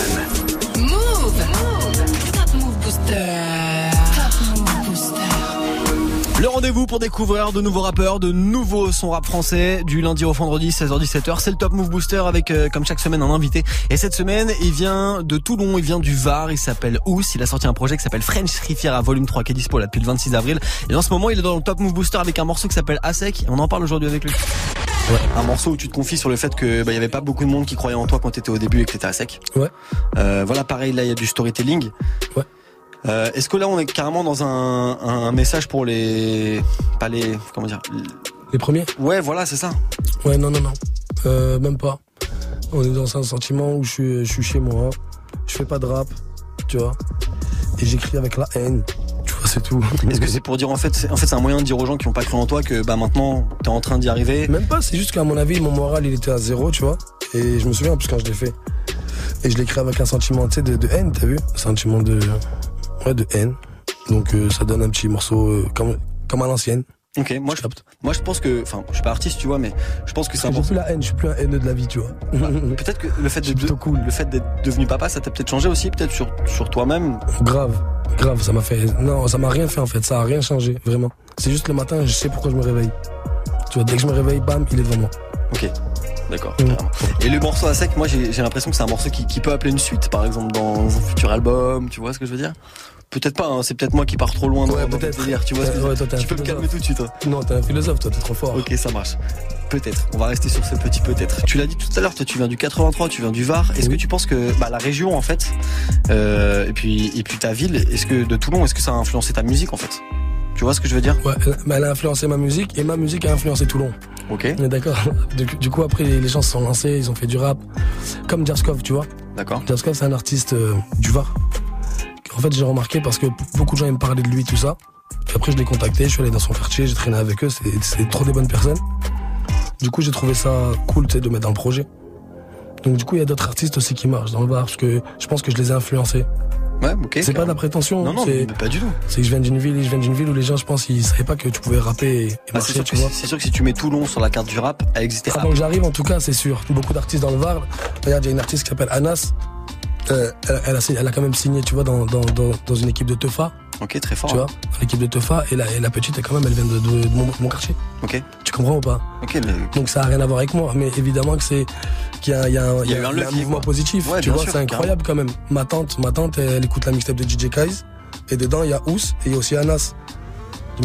Rendez-vous pour découvrir de nouveaux rappeurs, de nouveaux sons rap français, du lundi au vendredi 16h-17h, c'est le Top Move Booster avec euh, comme chaque semaine un invité. Et cette semaine, il vient de Toulon, il vient du Var, il s'appelle Ous, il a sorti un projet qui s'appelle French Riviera Volume 3 qui est dispo là depuis le 26 avril. Et en ce moment, il est dans le Top Move Booster avec un morceau qui s'appelle Asec et on en parle aujourd'hui avec lui. Ouais, un morceau où tu te confies sur le fait que bah, il y avait pas beaucoup de monde qui croyait en toi quand t'étais au début et que t'étais à sec. Ouais. Euh, voilà, pareil, là il y a du storytelling. Ouais. Euh, Est-ce que là on est carrément dans un, un message pour les, pas les, comment dire, Les premiers ouais, voilà, c'est ça. Ouais, non, non, non. Euh, même pas. On est dans un sentiment où je suis, je suis chez moi. Je fais pas de rap, tu vois. Et j'écris avec la haine. Tu vois, c'est tout. Est-ce que c'est pour dire en fait, c'est- en fait c'est un moyen de dire aux gens qui ont pas cru en toi que bah maintenant t'es en train d'y arriver? Même pas, c'est juste qu'à mon avis, mon moral, il était à zéro, tu vois. Et je me souviens, en plus, quand je l'ai fait. Et je l'ai écrit avec un sentiment, tu sais, de, de haine, t'as vu? Un sentiment de. Ouais, de haine. Donc, euh, ça donne un petit morceau euh, comme, comme à l'ancienne. Ok, moi je, moi je pense que, enfin, je suis pas artiste, tu vois, mais je pense que c'est important. plus la haine, je suis plus un haineux de la vie, tu vois. Peut-être que le fait de, le fait d'être devenu papa, ça t'a peut-être changé aussi, peut-être sur sur toi-même? Grave, grave, ça m'a fait. Non, ça m'a rien fait en fait, ça a rien changé, vraiment. C'est juste le matin, je sais pourquoi je me réveille. Tu vois, dès que je me réveille, bam, il est devant moi. Ok. D'accord. carrément. Et le morceau à sec, moi j'ai j'ai l'impression que c'est un morceau qui, qui peut appeler une suite, par exemple dans un futur album. Tu vois ce que je veux dire? Peut-être pas. hein, c'est peut-être moi qui pars trop loin dans, dans délire. Tu vois ce que je veux Ouais, dire toi, Tu peux me calmer tout de suite. hein. Non, t'es un philosophe, toi, t'es trop fort. Ok, ça marche. Peut-être. On va rester sur ce petit peut-être. Tu l'as dit tout à l'heure, toi tu viens du 83, tu viens du Var. Est-ce que tu penses que bah, la région en fait, euh, et puis et puis ta ville, est-ce que de Toulon, est-ce que ça a influencé ta musique en fait? Tu vois ce que je veux dire? Ouais, elle, mais elle a influencé ma musique et ma musique a influencé Toulon. Ok. On est d'accord. Du, du coup, après, les, les gens se sont lancés, ils ont fait du rap. Comme Jarskov, tu vois. D'accord. Jarskov, c'est un artiste euh, du Var. En fait, j'ai remarqué parce que beaucoup de gens ils me parlaient de lui, tout ça. Puis après, je l'ai contacté, je suis allé dans son quartier, j'ai traîné avec eux, c'est trop des bonnes personnes. Du coup, j'ai trouvé ça cool, de mettre dans le projet. Donc, du coup, il y a d'autres artistes aussi qui marchent dans le Var, parce que je pense que je les ai influencés. Ouais, ok. C'est pas de la prétention. Non, non, pas du tout. C'est que je viens d'une ville, je viens d'une ville où les gens, je pense, ils savaient pas que tu pouvais rapper et, et Ah, marcher, tu vois. c'est sûr que si tu mets Toulon sur la carte du rap, elle existait Avant que j'arrive, en tout cas, c'est sûr. Beaucoup d'artistes dans le Var. Regarde, il y a une artiste qui s'appelle Anas. Euh, elle, elle a, elle a quand même signé, tu vois, dans, dans, dans, dans une équipe de Teufa. Ok, très fort. Tu vois, dans l'équipe de Teufa. Et la, et la petite, elle, quand même, elle vient de, de- de mon, de mon quartier. Ok. Tu comprends ou pas? Ok, mais. Donc ça a rien à voir avec moi. Mais évidemment que c'est qu'il y a, y a un, y a y a un levier, mouvement quoi. positif. Ouais, tu vois, c'est incroyable quand même. Ma tante, ma tante, elle écoute la mixtape de DJ Kaiz. Et dedans, il y a Ous et il y a aussi Anas.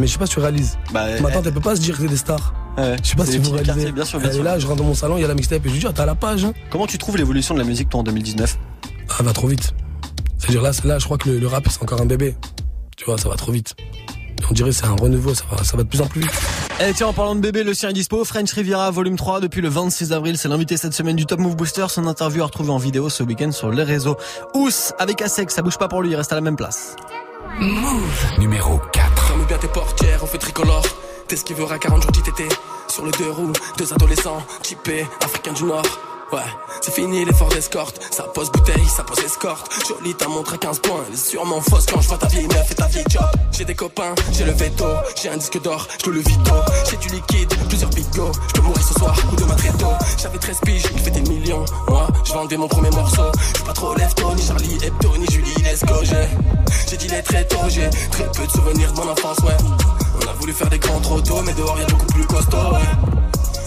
Mais je sais pas si tu réalises. Bah, Ma tante, elle peut pas se dire que c'est des stars. Ouais, Je sais pas si vous réalisez. bien sûr, bien elle sûr. est là, je rentre dans mon salon, il y a la mixtape et je lui dis, ah, t'as la page. Hein. Comment tu trouves l'évolution de la musique toi en 2019 Ah, va trop vite. C'est-à-dire là, là, je crois que le, le rap, c'est encore un bébé. Tu vois, ça va trop vite. On dirait que c'est un renouveau, ça va, ça va de plus en plus vite. Eh tiens, en parlant de bébé, le sien est dispo. French Riviera, volume 3, depuis le 26 avril. C'est l'invité cette semaine du Top Move Booster. Son interview à retrouver en vidéo ce week-end sur les réseaux. Ous, avec Asek, ça bouge pas pour lui, il reste à la même place. Numéro 4. Ferme bien tes portières, on fait tricolore. T'es ce qui verra 40 jours d'ITT. Sur le deux roues, deux adolescents, typés, africains du Nord. Ouais, c'est fini l'effort d'escorte. Ça pose bouteille, ça pose escorte. Jolie ta montre à 15 points. Elle est sûrement fausse quand je vois ta vieille meuf et ta vieille job. J'ai des copains, j'ai le veto. J'ai un disque d'or, je le vito. J'ai du liquide, plusieurs bigots. Je peux mourir ce soir ou demain très tôt. J'avais 13 piges, il fait des millions. Moi, je vendais mon premier morceau. Je pas trop lève-tôt, ni Charlie Hebdo, ni Julie Lesco. J'ai dit les très tôt, j'ai très peu de souvenirs de mon enfance, ouais. On a voulu faire des grands trop tôt, mais dehors y'a beaucoup plus costaud, ouais.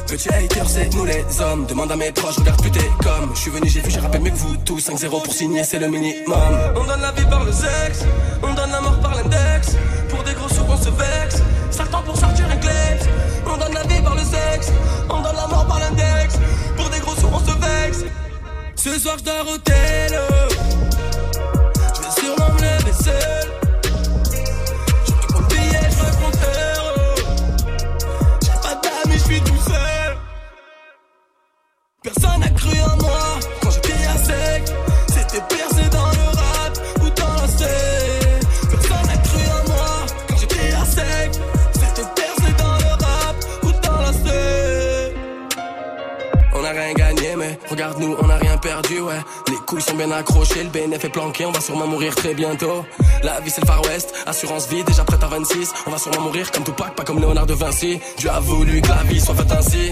Petit hater, c'est nous les hommes. Demande à mes proches, regarde plus t'es comme. Je suis venu, j'ai vu, j'ai rappelé mieux que vous tous. 5-0 pour signer, c'est le minimum. On donne la vie par le sexe, on donne la mort par l'index. Pour des gros sous, on se vexe. Certains pour sortir un. On donne la vie par le sexe, on donne la mort par l'index. Pour des gros sous, on se vexe. Ce soir, je dors au tel. Je vais sûrement me seul. Gagné, mais regarde-nous, on a rien perdu, ouais. Les couilles sont bien accrochées, le BNF est planqué, on va sûrement mourir très bientôt. La vie c'est le Far West, assurance vie, déjà prête à 26. On va sûrement mourir comme Tupac, pas comme Léonard de Vinci. Dieu a voulu que la vie soit faite ainsi.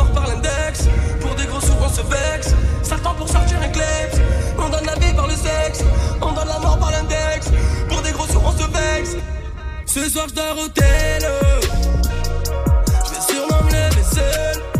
Certains pour sortir un. On donne la vie par le sexe, on donne la mort par l'index. Pour des gros sous, on se vexe. Ce soir, je dors au tel. Je sûrement me seul.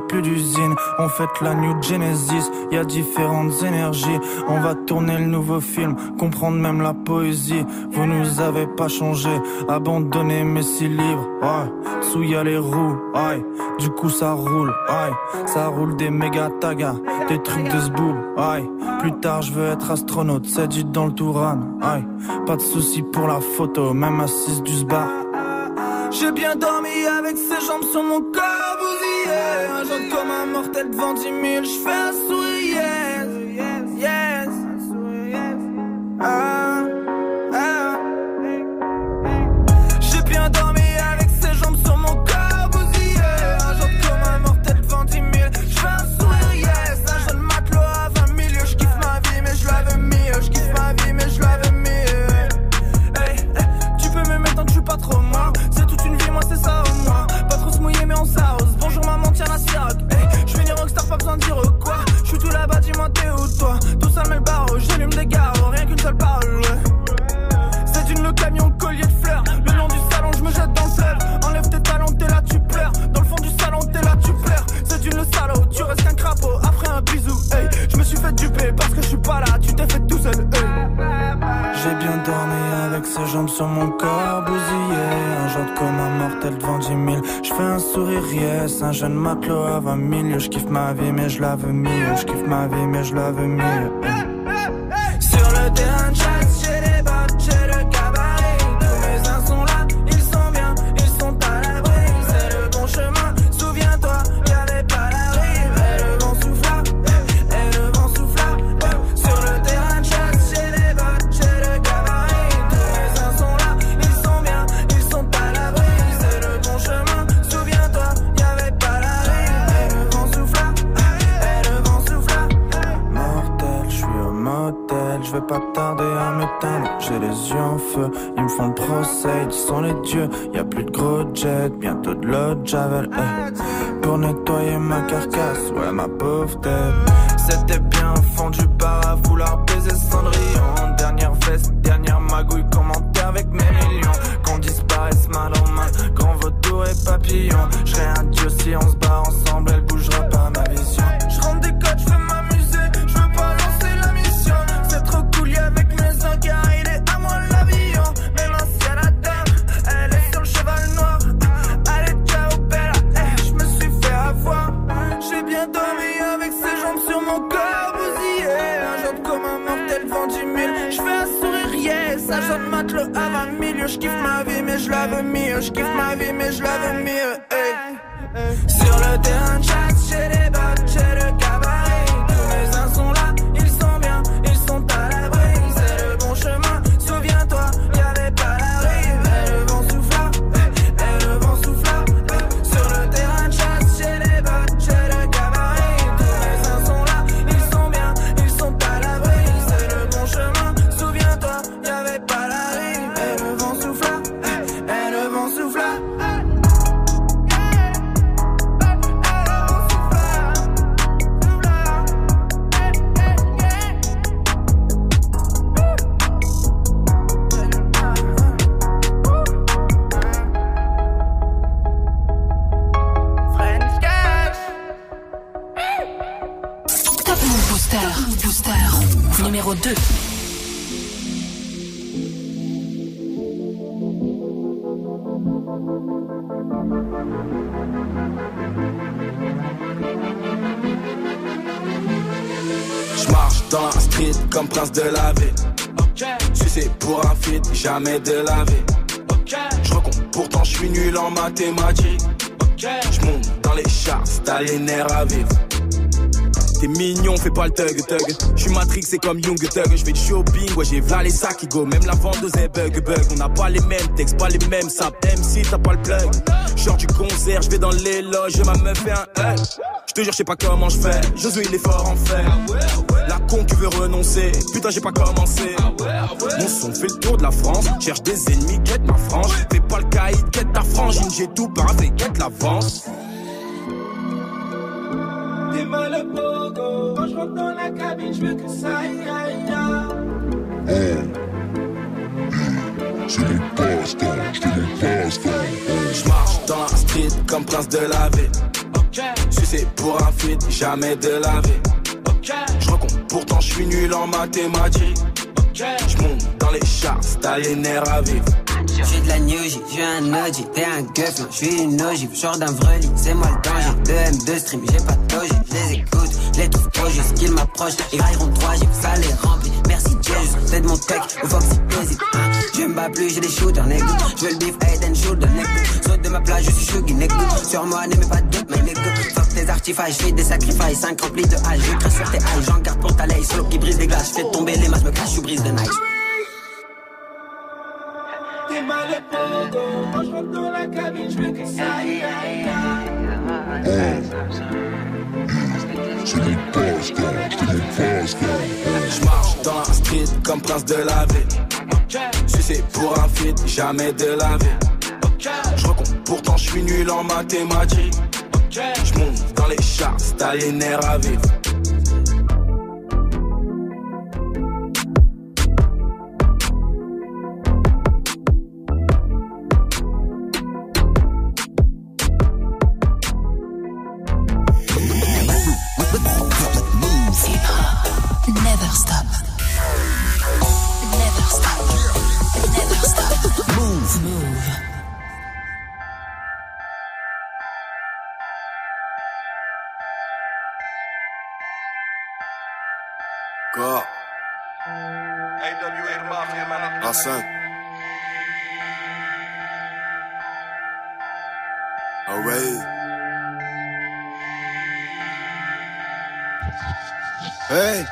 Plus d'usine. On fête la New Genesis, y a différentes énergies. On va tourner le nouveau film, comprendre même la poésie. Vous nous avez pas changé, abandonné mes six livres. Ouais, sous y les roues, ouais. Du coup ça roule, ouais. Ça roule des méga tagas, des trucs de zboob, ouais. Plus tard je veux être astronaute, c'est dit dans le Touran, ouais. Pas de soucis pour la photo, même assise du sbar. J'ai bien dormi avec ses jambes sur mon corps Un jour comme un mortel devant 10 000 J'fais un sourire yes Yes ah. À 20 000 Je kiffe ma vie mais je la veux mieux Je kiffe ma vie je mieux mon bousillé. Un genre comme un mortel devant 10 000. Je fais un sourire, yes, genre de matelot à 20 milieux. Je kiffe ma vie, mais je la veux mieux. Je kiffe ma vie, mais je la veux mieux. Sur le terrain de jamais de la vie. Je recompte, pourtant je suis nul en mathématiques. Je monte dans les chars, t'as les nerfs à vivre. T'es mignon, fais pas le thug thug. J'suis Matrix, c'est comme Young Thug. J'fais du shopping, ouais, j'ai v'là les sacs qui go. Même la vendeuse est bug bug. On n'a pas les mêmes textes, pas les mêmes saps. MC, t'as pas le plug. Genre du concert, j'vais dans les loges, ma meuf fait un hug. J'te jure, j'sais pas comment j'fais. Josué, il est fort en fait. Con qui veut renoncer. Putain, j'ai pas commencé. Mon son fait le tour de la France. Cherche des ennemis, quête ma frange. Fais pas le caïd, quête ta frangine. J'ai tout paravé, quête l'avance. T'es mal au pogo. Quand je rentre dans la cabine, je veux que ça aille, aille, aille. C'est mon passe-temps, c'est mon passe-temps. Je marche dans la street comme prince de la vie. Sucé pour un feat, jamais de la vie. Je pourtant je suis nul en mathématiques. Je monte dans les charts, t'as les nerfs à vivre. J'suis de la new J, j'suis un OG, t'es un guff, non, j'suis une ogive, genre d'un vrai c'est moi le danger. 2 M2 stream, j'ai pas de doji, j'les écoute, j'les trouve trop juste qu'ils m'approchent, ils railleront 3 J, ça les remplit. Merci Jésus, c'est de mon tech, au hésite, hein. Je me bats plus, j'ai des shooters, nigga. J'veux le beef, head and shoulder, nigga. Saute de ma plage, je suis chuggy, nigga. Sur moi, n'aimez pas de doute, mais nigga. Tes artifices, j'fais des sacrifices, 5 remplis de hache, j'écris sur tes haches, j'en garde pour ta laisse, slow qui brise des glaces, j'fais tomber les masses, me cache, je brise de night. T'es mal pogo, je rentre dans la cabine, je veux que ça aïe, Je marche dans la street comme prince de la vie. Sucé pour un feat, jamais de la vie. Je recompte, pourtant je suis nul en mathématiques. Je monte dans les les nerfs à vivre. Quoi AWA the Mafia, man. A5. Alright. Hey,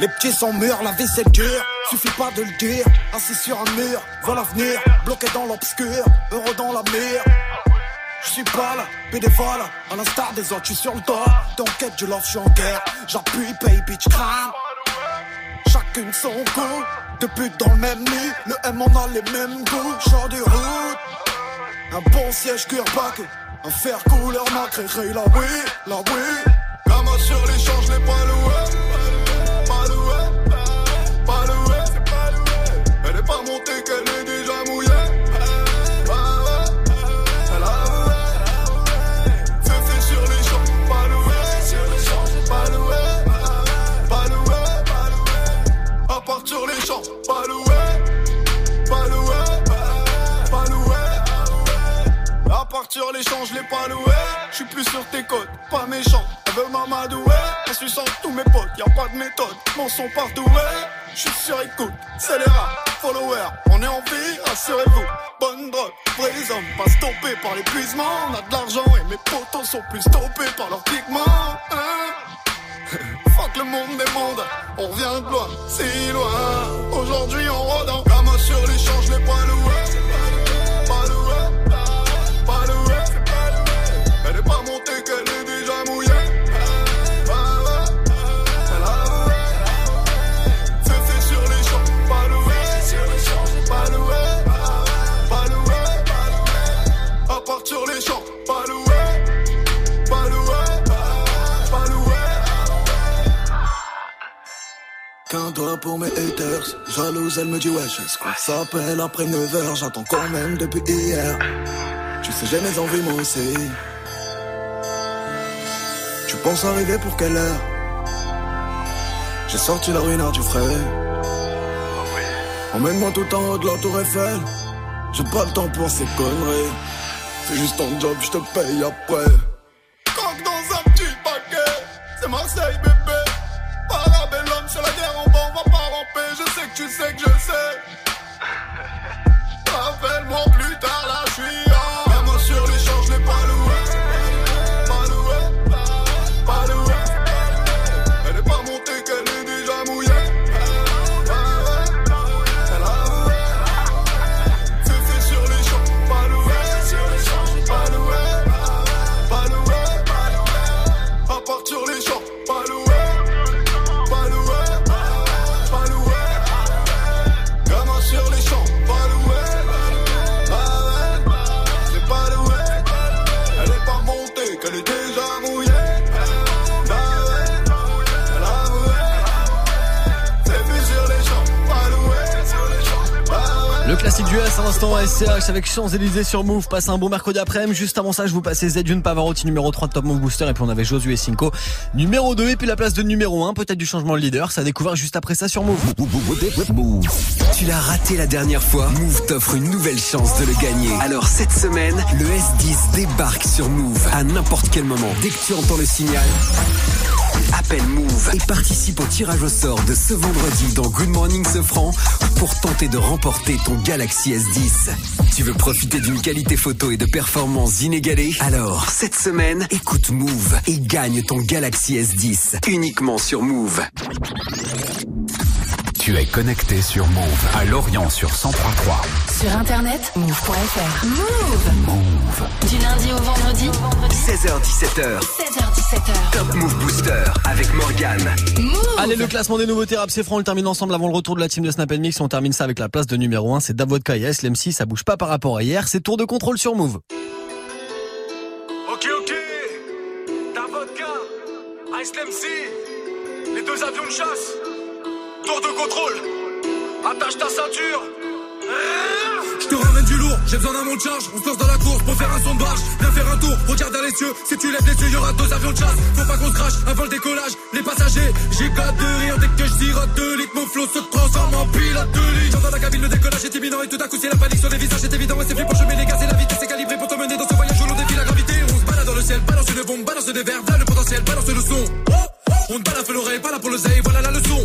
les petits sont mûrs, la vie c'est dur. Suffit pas de le dire. Assis sur un mur, vois l'avenir. Bloqué dans l'obscur, heureux dans la mire. Je suis pas là, bénévole, à l'instar des autres, je suis sur le dos. Dans quête, je love, je suis en guerre. J'appuie, pay, bitch, crame. Chacune son goût. Deux putes dans le même lit, le M on a les mêmes goûts. Genre de route. Un bon siège cuir baqué, un fer couleur nacré, la oui, la oui. Gamin sur les champs, je je l'ai pas loué. Je suis plus sur tes côtes, pas méchant. Elle veut m'amadouer. En suçant tous mes potes, y a pas de méthode. Mon son partout. Je suis sur écoute, c'est les rats, followers. On est en vie, rassurez-vous. Bonne drogue, vrais hommes, pas stoppés par l'épuisement. On a de l'argent et mes potos sont plus stoppés par leurs pigments. Hein Fuck le monde des mondes, on revient de loin, si loin. Aujourd'hui on rôde en gamin sur les champs, je jalouse elle me dit wesh, est-ce qu'on s'appelle après 9h, j'attends quand même depuis hier. Tu sais j'ai mes envies moi aussi. Tu penses arriver pour quelle heure? J'ai sorti la ruine du frais. Emmène-moi tout en haut de la tour Eiffel. J'ai pas le temps pour ces conneries. Fais juste ton job, je te paye après. SCH avec Champs-Élysées sur Move. Passe un bon mercredi après-midi. Juste avant ça, je vous passais Zedune Pavarotti numéro 3 de Top Move Booster. Et puis on avait Josué et Cinco numéro 2. Et puis la place de numéro 1. Peut-être du changement de leader. Ça a découvert juste après ça sur Move. Move. Tu l'as raté la dernière fois Move t'offre une nouvelle chance de le gagner. Alors cette semaine, le S10 débarque sur Move à n'importe quel moment. Dès que tu entends le signal, appelle Move et participe au tirage au sort de ce vendredi dans Good Morning Sofran pour tenter de remporter ton Galaxy S10. Tu veux profiter d'une qualité photo et de performances inégalées? Alors, cette semaine, écoute Move et gagne ton Galaxy S10 uniquement sur Move. Tu es connecté sur Move à Lorient sur 1033. Sur internet, move.fr. Move Move. Du lundi au vendredi 16h17h. 16h17h. Top Move Booster avec Morgane. Allez, le classement des nouveautés rap, c'est franc. On le termine ensemble avant le retour de la team de Snap Mix. On termine ça avec la place de numéro 1. C'est Davodka et SLM6. Ça bouge pas par rapport à hier. C'est tour de contrôle sur Move. Ok, ok. Ta vodka, Ice MC, les deux avions de chasse. Tour de contrôle. Attache ta ceinture. Je te ramène du lourd, j'ai besoin d'un monte charge. On se lance dans la course pour faire un son de barge. Viens faire un tour, regarde dans les cieux. Si tu lèves les yeux, y'aura deux avions de chasse. Faut pas qu'on se crache avant le décollage. Les passagers, j'ai gâte de rire dès que je sirote deux litres. Mon flot se transforme en pilote de ligne. J'entends la cabine, le décollage est imminent et tout à coup c'est la panique sur les visages. C'est évident, et c'est plus pour chemin les gaz et la vitesse est calibrée pour te mener dans ce voyage où l'on défie la gravité. On se balade dans le ciel, balance une bombe, balance des verres, le potentiel, balance le son. On te balade l'oreille, pas là pour le voilà la leçon.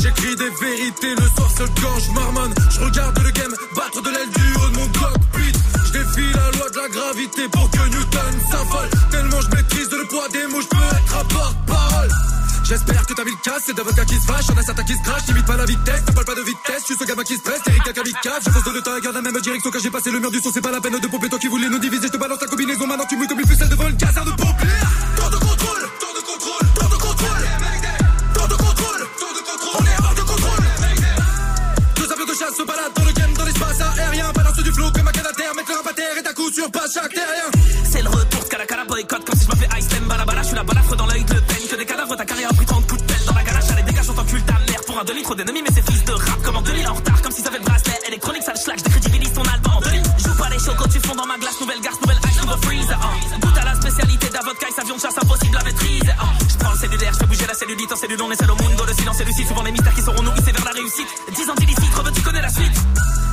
J'écris des vérités le soir seul quand je. Je regarde le game battre de l'aile du haut de mon cockpit. Je défie la loi de la gravité pour que Newton s'affole. Tellement je maîtrise le poids des mots, je peux être à porte-parole. J'espère que t'as mis le casse, c'est d'avocat qui se fâche, y'en a certains qui se crachent, t'imites pas la vitesse, t'as pas de vitesse, je suis ce gamin qui se presse, Eric Kamikaze, je fonce dans le garde la même direction quand j'ai passé le mur du son, c'est pas la peine de pomper, toi qui voulais nous diviser, je te balance la combinaison, maintenant tu mouilles comme une ficelle devant une caserne de pompiers. Souvent les mystères qui seront nourris, c'est vers la réussite. 10 ans d'illicite, Robert, tu connais la suite.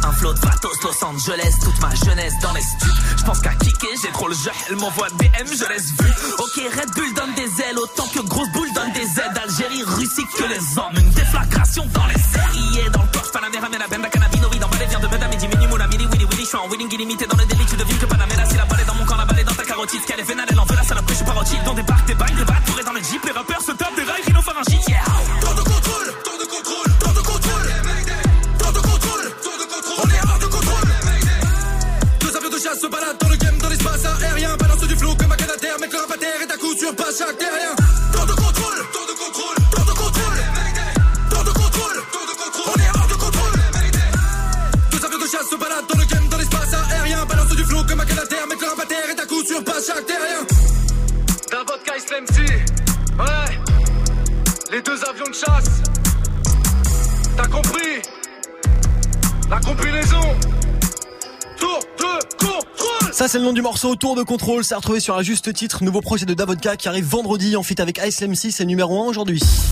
Un flot de pathos, Los Angeles, toute ma jeunesse dans les stups. Je pense qu'à kicker, j'ai trop le jeu, elle m'envoie BM, je laisse vu. Ok, Red Bull donne des ailes, autant que Grosse Boule donne des aides. Algérie, Russie, que les hommes. Morceau, Tour de contrôle. C'est retrouvé sur un juste titre. Nouveau projet de Davodka qui arrive vendredi en fit avec Ice MC. C'est numéro 1 aujourd'hui.